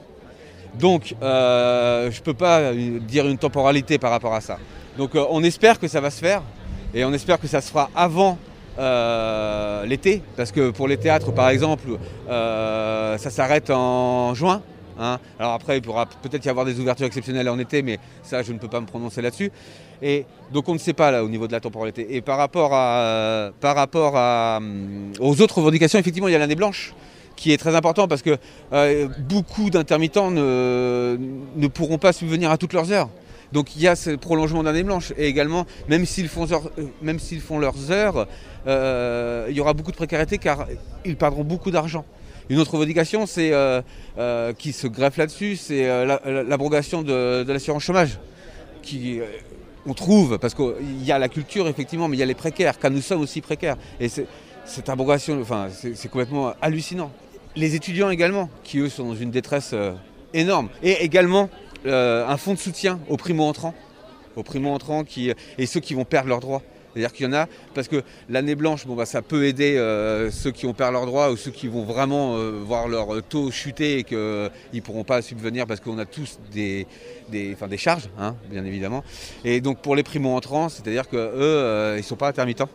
Donc, euh, je ne peux pas dire une temporalité par rapport à ça. Donc, on espère que ça va se faire. Et on espère que ça se fera avant euh, l'été. Parce que pour les théâtres, par exemple, euh, ça s'arrête en juin. hein. Alors après, il pourra peut-être y avoir des ouvertures exceptionnelles en été, mais ça, je ne peux pas me prononcer là-dessus. Et donc on ne sait pas là au niveau de la temporalité. Et par rapport, hum, aux autres revendications, effectivement, il y a l'année blanche qui est très important parce que euh, beaucoup d'intermittents ne, ne pourront pas subvenir à toutes leurs heures. Donc il y a ce prolongement d'année blanche et également, même s'ils font, euh, même s'ils font leurs heures, euh, il y aura beaucoup de précarité car ils perdront beaucoup d'argent. Une autre revendication, c'est euh, qui se greffe là-dessus, c'est la- la- l'abrogation de, de l'assurance chômage, qui on trouve parce qu'il y a la culture effectivement, mais il y a les précaires, car nous sommes aussi précaires. Et cette abrogation, enfin, c'est complètement hallucinant. Les étudiants également, qui eux sont dans une détresse énorme, et également euh, un fonds de soutien aux primo-entrants, et ceux qui vont perdre leurs droits. C'est-à-dire qu'il y en a, parce que l'année blanche, bon, bah, ça peut aider euh, ceux qui ont perdu leurs droits ou ceux qui vont vraiment euh, voir leur taux chuter et qu'ils ne pourront pas subvenir parce qu'on a tous des, des, des charges, hein, bien évidemment. Et donc pour les primo-entrants, c'est-à-dire qu'eux, ils ne sont pas intermittents.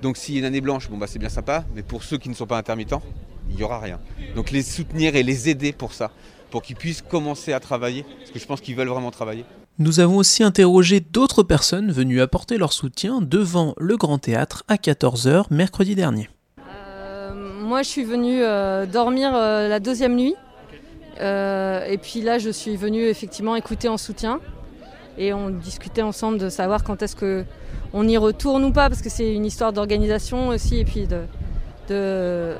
Donc s'il y a une année blanche, bon, bah, c'est bien sympa, mais pour ceux qui ne sont pas intermittents, il n'y aura rien. Donc les soutenir et les aider pour ça, pour qu'ils puissent commencer à travailler, parce que je pense qu'ils veulent vraiment travailler. Nous avons aussi interrogé d'autres personnes venues apporter leur soutien devant le Grand Théâtre à 14h mercredi dernier. Euh, moi, je suis venue euh, dormir euh, la deuxième nuit. Euh, et puis là, je suis venue effectivement écouter en soutien. Et on discutait ensemble de savoir quand est-ce que on y retourne ou pas, parce que c'est une histoire d'organisation aussi et puis de, de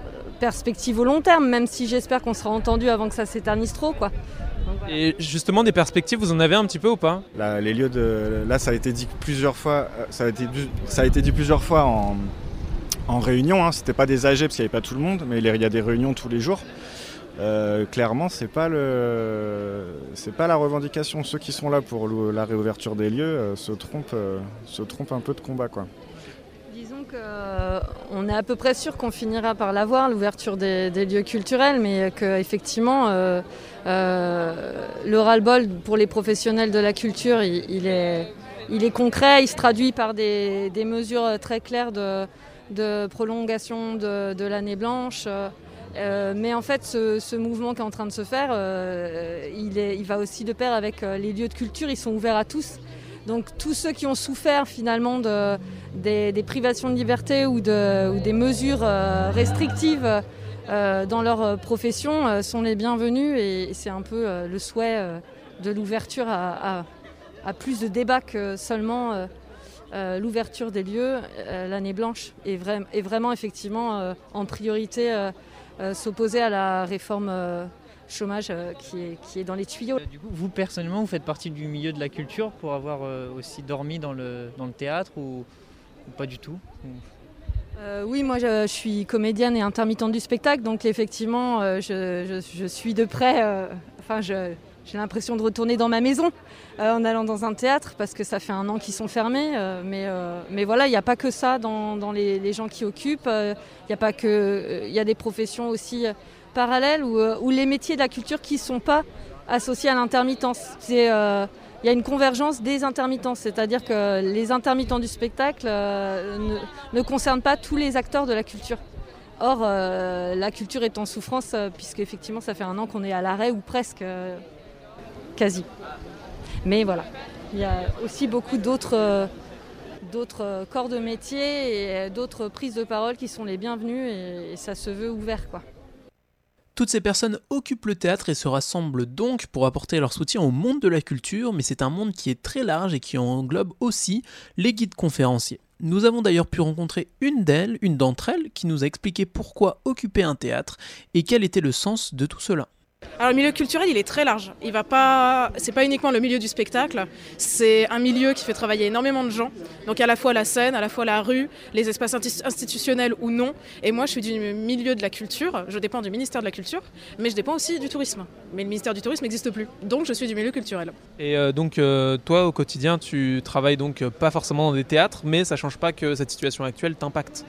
perspective au long terme, même si j'espère qu'on sera entendu avant que ça s'éternise trop. Quoi. Donc, voilà. Et justement, des perspectives, vous en avez un petit peu ou pas? Là, les lieux de, là, ça a été dit plusieurs fois. euh, Ça a été, du- ça a été dit plusieurs fois en, en réunion. Hein. C'était pas des AG parce qu'il n'y avait pas tout le monde, mais il y a des réunions tous les jours. Euh, clairement, c'est pas le, c'est pas la revendication. Ceux qui sont là pour la réouverture des lieux euh, se trompent, euh, se trompent un peu de combat, quoi. Disons qu'on est à peu près sûr qu'on finira par l'avoir, l'ouverture des, lieux culturels, mais qu'effectivement, euh, euh, le ras-le-bol pour les professionnels de la culture, il, est, il est concret, il se traduit par des, mesures très claires de, prolongation de, l'année blanche. Euh, mais en fait, ce, mouvement qui est en train de se faire, euh, il, va aussi de pair avec euh, les lieux de culture, ils sont ouverts à tous. Donc tous ceux qui ont souffert finalement de, des, privations de liberté ou, de- ou des mesures euh, restrictives euh, dans leur euh, profession sont les bienvenus et, c'est un peu le souhait de l'ouverture à, plus de débats que seulement l'ouverture des lieux l'année blanche et, vra- et vraiment effectivement en priorité s'opposer à la réforme chômage qui, est, dans les tuyaux. Vous personnellement, vous faites partie du milieu de la culture pour avoir aussi dormi dans le, théâtre pas du tout Ou- Euh, oui, moi je, suis comédienne et intermittente du spectacle, donc effectivement euh, je, suis de près, euh, enfin j'ai l'impression de retourner dans ma maison en allant dans un théâtre parce que ça fait un an qu'ils sont fermés, mais, mais voilà, il n'y a pas que ça dans, dans les, gens qui occupent, il y a pas que, il y a des professions aussi parallèles ou les métiers de la culture qui ne sont pas associés à l'intermittence. Il y a une convergence des intermittences, c'est-à-dire que les intermittents du spectacle euh, ne, ne concernent pas tous les acteurs de la culture. Or, euh, la culture est en souffrance euh, puisque effectivement, ça fait un an qu'on est à l'arrêt ou presque, quasi. Mais voilà, il y a aussi beaucoup d'autres corps de métier et d'autres prises de parole qui sont les bienvenues et ça se veut ouvert, quoi. Toutes ces personnes occupent le théâtre et se rassemblent donc pour apporter leur soutien au monde de la culture, mais c'est un monde qui est très large et qui englobe aussi les guides conférenciers. Nous avons d'ailleurs pu rencontrer une d'elles, une d'entre elles, qui nous a expliqué pourquoi occuper un théâtre et quel était le sens de tout cela. Alors le milieu culturel, il est très large. Il va pas, c'est pas uniquement le milieu du spectacle. C'est un milieu qui fait travailler énormément de gens. Donc à la fois la scène, à la fois la rue, les espaces insti- institutionnels ou non. Et moi, je suis du milieu de la culture. Je dépends du ministère de la culture, mais je dépends aussi du tourisme. Mais le ministère du tourisme n'existe plus. Donc je suis du milieu culturel. Et euh, donc, euh, toi, au quotidien, tu travailles donc euh, pas forcément dans des théâtres, mais ça change pas que cette situation actuelle t'impacte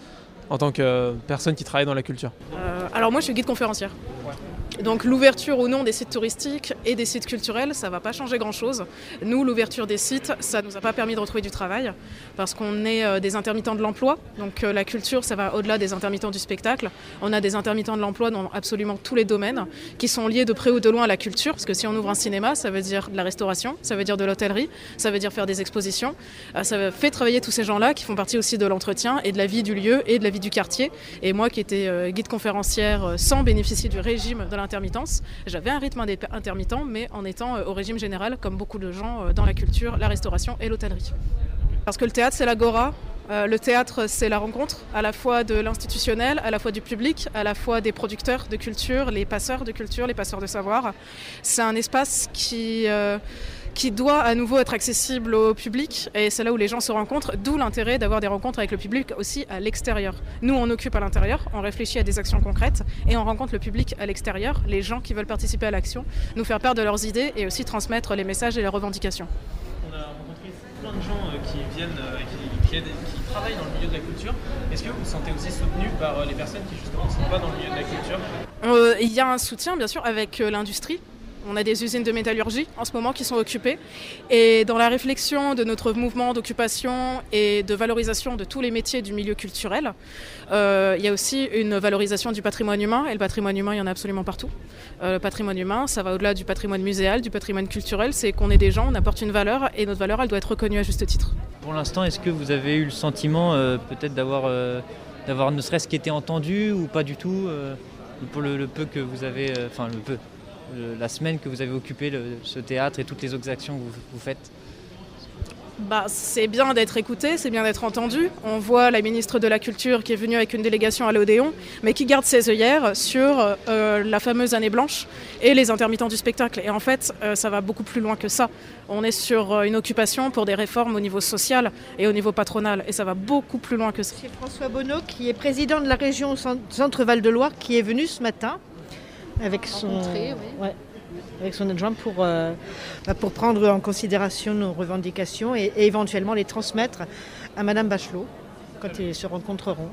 en tant que personne qui travaille dans la culture. Euh, alors moi, je suis guide conférencière. Donc l'ouverture ou non des sites touristiques et des sites culturels, ça va pas changer grand-chose. Nous, l'ouverture des sites, ça nous a pas permis de retrouver du travail parce qu'on est euh, des intermittents de l'emploi. Donc euh, la culture, ça va au-delà des intermittents du spectacle. On a des intermittents de l'emploi dans absolument tous les domaines qui sont liés de près ou de loin à la culture. Parce que si on ouvre un cinéma, ça veut dire de la restauration, ça veut dire de l'hôtellerie, ça veut dire faire des expositions. Euh, Ça fait travailler tous ces gens-là qui font partie aussi de l'entretien et de la vie du lieu et de la vie du quartier. Et moi qui étais guide conférencière sans bénéficier du régime de l'intermittence, j'avais un rythme intermittent, mais en étant euh, au régime général, comme beaucoup de gens euh, dans la culture, la restauration et l'hôtellerie. Parce que le théâtre, c'est l'agora. Euh, le théâtre, c'est la rencontre à la fois de l'institutionnel, à la fois du public, à la fois des producteurs de culture, les passeurs de culture, les passeurs de savoir. C'est un espace qui, qui doit à nouveau être accessible au public et c'est là où les gens se rencontrent, d'où l'intérêt d'avoir des rencontres avec le public aussi à l'extérieur. Nous, on occupe à l'intérieur, on réfléchit à des actions concrètes et on rencontre le public à l'extérieur, les gens qui veulent participer à l'action, nous faire part de leurs idées et aussi transmettre les messages et les revendications. On a rencontré plein de gens euh, qui viennent, euh, qui, qui aident- qui travaillent dans le milieu de la culture. Est-ce que vous vous sentez aussi soutenu par euh, les personnes qui justement ne sont pas dans le milieu de la culture? Euh, Il y a un soutien, bien sûr, avec l'industrie. On a des usines de métallurgie en ce moment qui sont occupées. Et dans la réflexion de notre mouvement d'occupation et de valorisation de tous les métiers du milieu culturel, euh, il y a aussi une valorisation du patrimoine humain. Et le patrimoine humain, il y en a absolument partout. Euh, le patrimoine humain, ça va au-delà du patrimoine muséal, du patrimoine culturel. C'est qu'on est des gens, on apporte une valeur et notre valeur, elle doit être reconnue à juste titre. Pour l'instant, est-ce que vous avez eu le sentiment euh, peut-être d'avoir, d'avoir ne serait-ce qu'été entendu ou pas du tout pour le, le peu que vous avez, enfin le peu, le- la semaine que vous avez occupé le- ce théâtre et toutes les autres actions que vous, vous faites Bah, c'est bien d'être écouté, c'est bien d'être entendu. On voit la ministre de la Culture qui est venue avec une délégation à l'Odéon, mais qui garde ses œillères sur euh, la fameuse année blanche et les intermittents du spectacle. Et en fait, euh, ça va beaucoup plus loin que ça. On est sur euh, une occupation pour des réformes au niveau social et au niveau patronal, et ça va beaucoup plus loin que ça. C'est François Bonneau, qui est président de la région Cent- Centre-Val de Loire, qui est venu ce matin avec son, oui. ouais, avec son adjoint pour, euh, bah, pour prendre en considération nos revendications et, et éventuellement les transmettre à Madame Bachelot quand ils se rencontreront.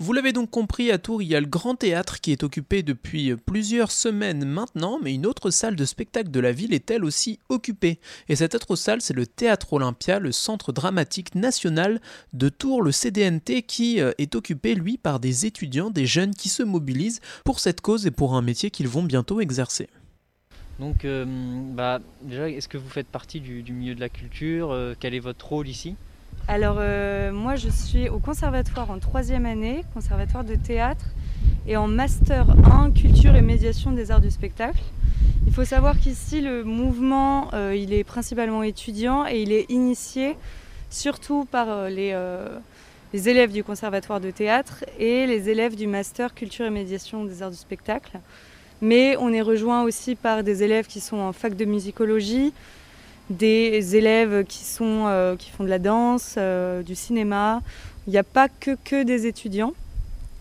Vous l'avez donc compris, à Tours, il y a le Grand Théâtre qui est occupé depuis plusieurs semaines maintenant, mais une autre salle de spectacle de la ville est elle aussi occupée. Et cette autre salle, c'est le Théâtre Olympia, le Centre dramatique national de Tours, le CDNT, qui euh, est occupé, lui, par des étudiants, des jeunes qui se mobilisent pour cette cause et pour un métier qu'ils vont bientôt exercer. Donc, euh, bah, déjà, est-ce que vous faites partie du, milieu de la culture? Euh, Quel est votre rôle ici? Alors, euh, moi, je suis au conservatoire en troisième année, conservatoire de théâtre, et en master 1, culture et médiation des arts du spectacle. Il faut savoir qu'ici, le mouvement, euh, il est principalement étudiant et il est initié surtout par euh, les, les élèves du conservatoire de théâtre et les élèves du master culture et médiation des arts du spectacle. Mais on est rejoint aussi par des élèves qui sont en fac de musicologie, des élèves qui, sont, euh, qui font de la danse, euh, du cinéma. Il n'y a pas que, que des étudiants,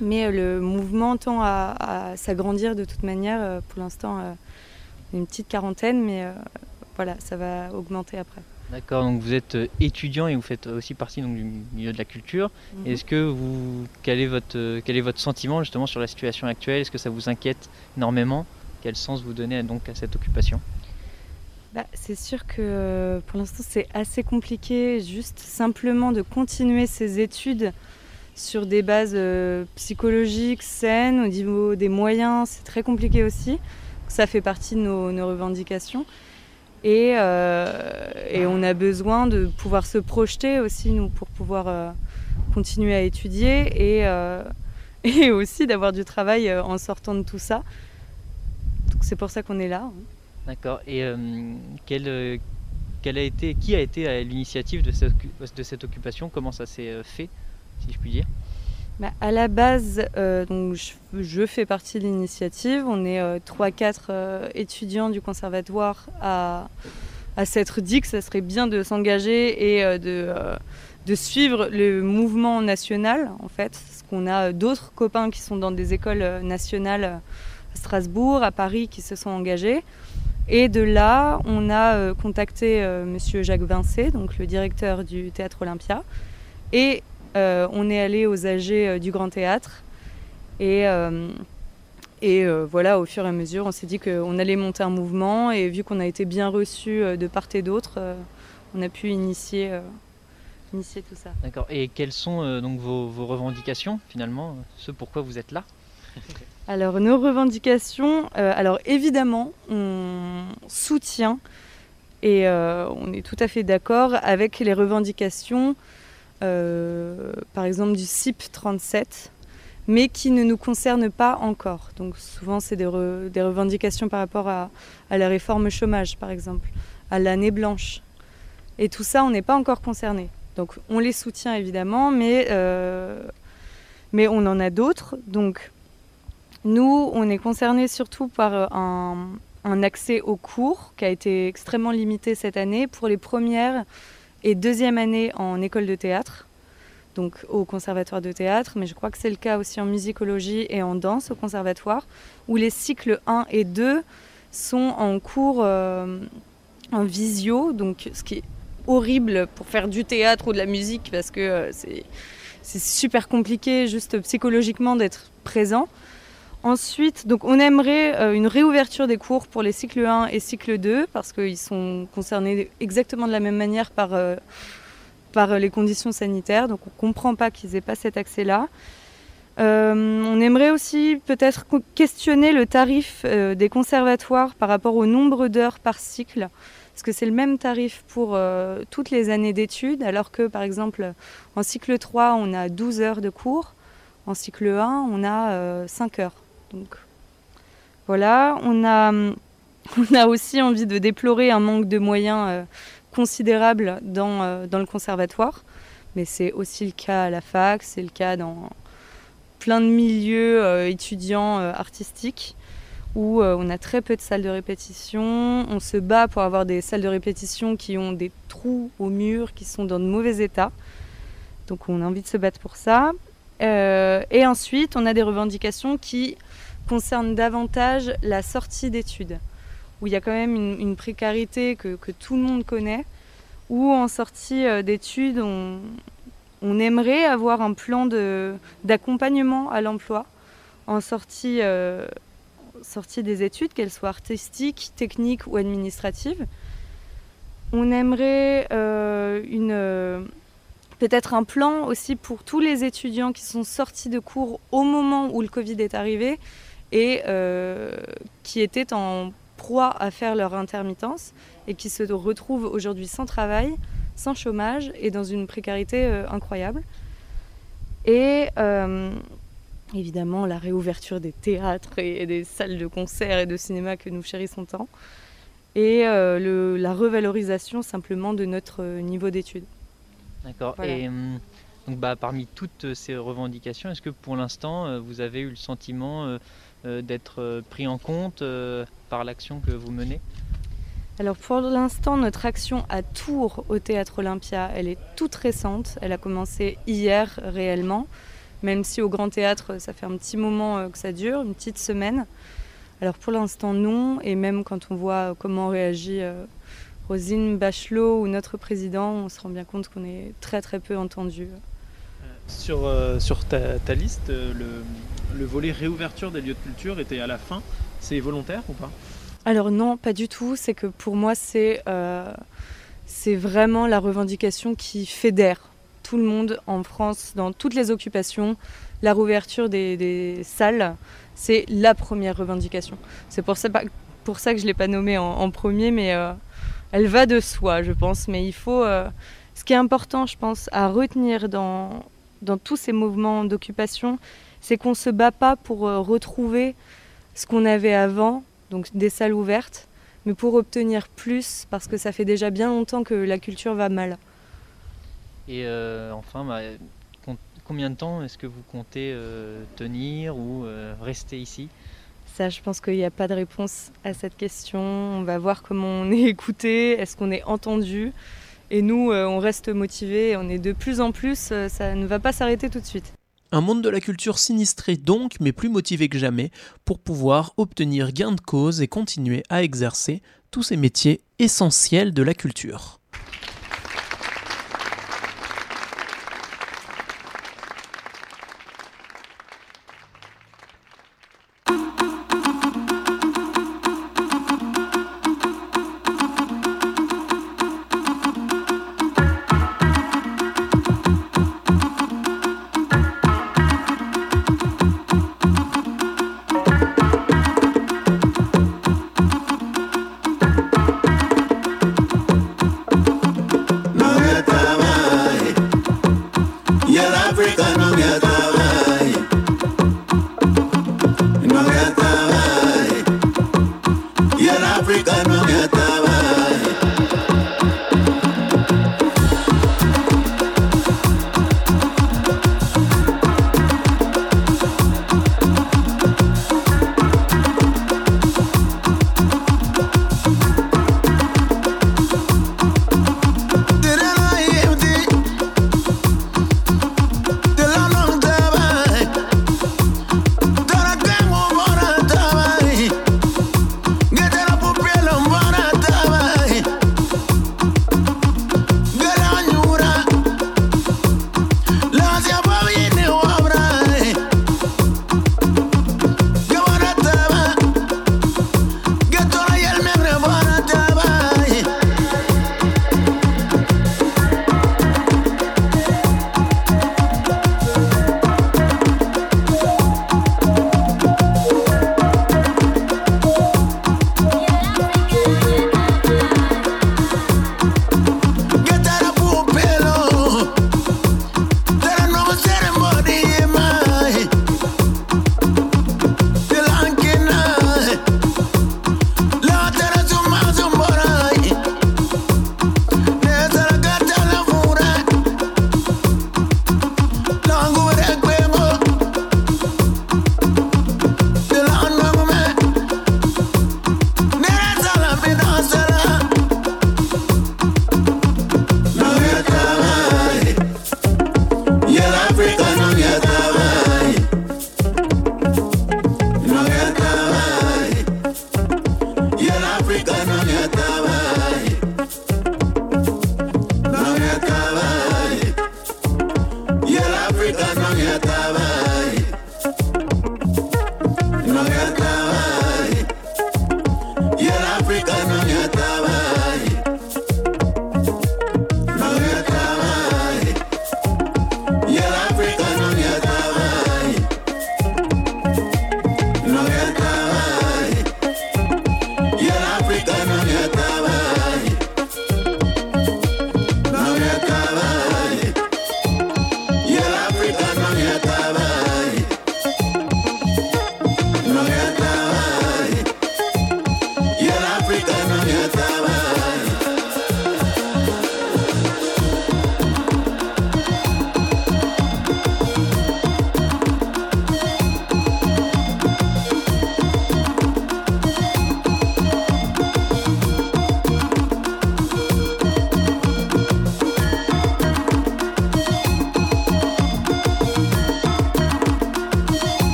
mais euh, le mouvement tend à, à s'agrandir de toute manière. Pour l'instant, euh, une petite quarantaine, mais voilà, ça va augmenter après. D'accord, donc vous êtes étudiant et vous faites aussi partie donc, du milieu de la culture. Mhm. Est-ce que vous, quel est, votre, quel est votre sentiment justement sur la situation actuelle? Est-ce que ça vous inquiète énormément? Quel sens vous donnez donc à cette occupation? Bah, c'est sûr que euh, pour l'instant c'est assez compliqué juste simplement de continuer ses études sur des bases euh, psychologiques saines, au niveau des moyens, c'est très compliqué aussi. Ça fait partie de nos, revendications. Et, euh, et on a besoin de pouvoir se projeter aussi, nous, pour pouvoir continuer à étudier et, aussi d'avoir du travail en sortant de tout ça. Donc c'est pour ça qu'on est là. hein. D'accord. Et euh, euh, quel a été, qui a été l'initiative de cette, occupation? Comment ça s'est euh, fait, si je puis dire? Bah, à la base, donc je, fais partie de l'initiative. On est 3-4 étudiants du conservatoire à, s'être dit que ça serait bien de s'engager et de, de suivre le mouvement national, en fait. Parce qu'on a d'autres copains qui sont dans des écoles nationales à Strasbourg, à Paris, qui se sont engagés. Et de là, on a euh, contacté euh, Monsieur Jacques Vincé, donc le directeur du Théâtre Olympia, et euh, on est allé aux AG euh, du Grand Théâtre. Et, euh, et euh, voilà, au fur et à mesure, on s'est dit qu'on allait monter un mouvement. Et vu qu'on a été bien reçus euh, de part et d'autre, euh, on a pu initier, euh, initier tout ça. D'accord. Et quelles sont euh, donc vos, vos revendications finalement? Ce pourquoi vous êtes là? Alors, nos revendications, euh, alors évidemment, on soutient et euh, on est tout à fait d'accord avec les revendications, euh, par exemple du CIP 37, mais qui ne nous concernent pas encore. Donc, souvent, c'est des, re- des revendications par rapport à, à la réforme chômage, par exemple, à l'année blanche. Et tout ça, on n'est pas encore concerné. Donc, on les soutient évidemment, mais, mais on en a d'autres. Donc, nous, on est concernés surtout par euh, un, accès aux cours qui a été extrêmement limité cette année pour les premières et deuxième années en école de théâtre, donc au conservatoire de théâtre, mais je crois que c'est le cas aussi en musicologie et en danse au conservatoire, où les cycles 1 et 2 sont en cours euh, en visio, donc ce qui est horrible pour faire du théâtre ou de la musique parce que euh, c'est super compliqué juste psychologiquement d'être présent. Ensuite, donc on aimerait euh, une réouverture des cours pour les cycles 1 et cycle 2 parce qu'ils sont concernés exactement de la même manière par, euh, par les conditions sanitaires. Donc on ne comprend pas qu'ils n'aient pas cet accès-là. Euh, on aimerait aussi peut-être questionner le tarif euh, des conservatoires par rapport au nombre d'heures par cycle. Parce que c'est le même tarif pour euh, toutes les années d'études, alors que par exemple en cycle 3, on a 12 heures de cours. En cycle 1, on a euh, 5 heures. Donc voilà, on a, aussi envie de déplorer un manque de moyens euh, considérable dans, euh, dans le conservatoire. Mais c'est aussi le cas à la fac, c'est le cas dans plein de milieux euh, étudiants artistiques où on a très peu de salles de répétition. On se bat pour avoir des salles de répétition qui ont des trous au mur, qui sont dans de mauvais état. Donc on a envie de se battre pour ça. Et ensuite, on a des revendications qui concernent davantage la sortie d'études, où il y a quand même une, précarité que, tout le monde connaît, où en sortie euh, d'études, on, on aimerait avoir un plan d'accompagnement à l'emploi en sortie, euh, sortie des études, qu'elles soient artistiques, techniques ou administratives. On aimerait euh, peut-être un plan aussi pour tous les étudiants qui sont sortis de cours au moment où le Covid est arrivé et euh, qui étaient en proie à faire leur intermittence et qui se retrouvent aujourd'hui sans travail, sans chômage et dans une précarité euh, incroyable. Et euh, évidemment la réouverture des théâtres et, des salles de concert et de cinéma que nous chérissons tant. Et euh, le- la revalorisation simplement de notre niveau d'études. D'accord. Voilà. Et hum, donc, bah, parmi toutes ces revendications, est-ce que pour l'instant, vous avez eu le sentiment d'être euh, pris en compte euh, par l'action que vous menez? Alors pour l'instant, notre action à Tours au Théâtre Olympia, elle est toute récente. Elle a commencé hier réellement, même si au Grand Théâtre, ça fait un petit moment euh, que ça dure, une petite semaine. Alors pour l'instant, non. Et même quand on voit comment réagit euh, Rosine Bachelot ou notre président, on se rend bien compte qu'on est très très peu entendu. Sur, euh, sur ta, ta liste, euh, le, le volet réouverture des lieux de culture était à la fin? C'est volontaire ou pas? Alors non, pas du tout. C'est que pour moi, c'est euh, vraiment la revendication qui fédère tout le monde en France, dans toutes les occupations. La réouverture des, salles, c'est la première revendication. C'est pour ça, que je ne l'ai pas nommée en, en premier, mais euh, elle va de soi, je pense. Mais il faut... euh, ce qui est important, je pense, à retenir dans, dans tous ces mouvements d'occupation, c'est qu'on ne se bat pas pour euh, retrouver ce qu'on avait avant, donc des salles ouvertes, mais pour obtenir plus, parce que ça fait déjà bien longtemps que la culture va mal. Et euh, enfin, bah, com- combien de temps est-ce que vous comptez euh, tenir ou euh, rester ici? Ça, je pense qu'il n'y a pas de réponse à cette question. On va voir comment on est écouté, est-ce qu'on est entendu. Et nous, on reste motivés, on est de plus en plus, ça ne va pas s'arrêter tout de suite. Un monde de la culture sinistré donc, mais plus motivé que jamais, pour pouvoir obtenir gain de cause et continuer à exercer tous ces métiers essentiels de la culture.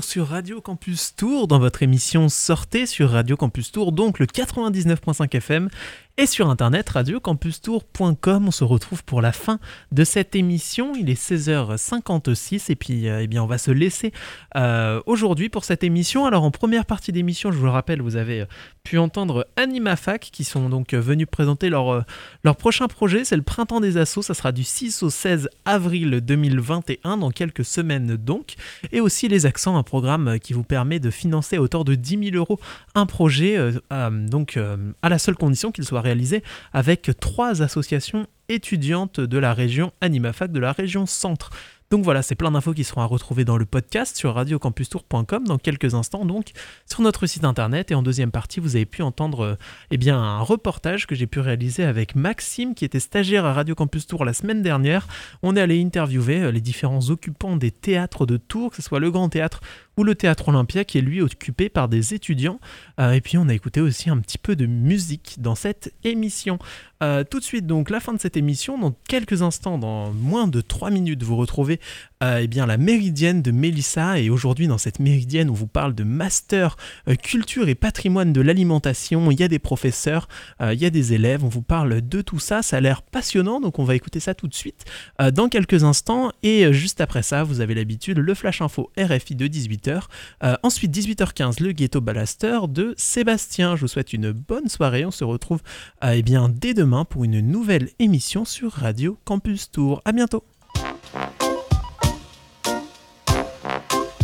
Sur Radio Campus Tour dans votre émission Sortez sur Radio Campus Tour, donc le 99.5 FM et sur internet radiocampustour.com. On se retrouve pour la fin de cette émission. Il est 16h56 et puis euh, eh bien on va se laisser euh, aujourd'hui pour cette émission. Alors en première partie d'émission, je vous le rappelle, vous avez euh, pu entendre AnimaFac qui sont donc venus présenter leur, leur prochain projet. C'est le printemps des assos. Ça sera du 6 au 16 avril 2021, dans quelques semaines donc. Et aussi Les Accents, un programme qui vous permet de financer à hauteur de 10 000 euros un projet, donc à la seule condition qu'il soit avec trois associations étudiantes de la région AnimaFac, de la région Centre. Donc voilà, c'est plein d'infos qui seront à retrouver dans le podcast sur radiocampustour.com dans quelques instants, donc sur notre site internet. Et en deuxième partie, vous avez pu entendre euh, eh bien, un reportage que j'ai pu réaliser avec Maxime, qui était stagiaire à Radio Campus Tour la semaine dernière. On est allé interviewer euh, les différents occupants des théâtres de Tours, que ce soit le Grand Théâtre ou le Théâtre Olympia, qui est lui occupé par des étudiants. Euh, et puis on a écouté aussi un petit peu de musique dans cette émission. Euh, tout de suite donc la fin de cette émission. Dans quelques instants, dans moins de 3 minutes, vous retrouvez euh, eh bien, la Méridienne de Mélissa. Et aujourd'hui, dans cette Méridienne, on vous parle de master euh, culture et patrimoine de l'alimentation. Il y a des professeurs, euh, il y a des élèves. On vous parle de tout ça. Ça a l'air passionnant, donc on va écouter ça tout de suite dans quelques instants. Et juste après ça, vous avez l'habitude, le Flash Info RFI de 18h. Euh, ensuite, 18h15, le Ghetto Ballaster de Sébastien. Je vous souhaite une bonne soirée. On se retrouve eh bien, dès demain pour une nouvelle émission sur Radio Campus Tour. À bientôt.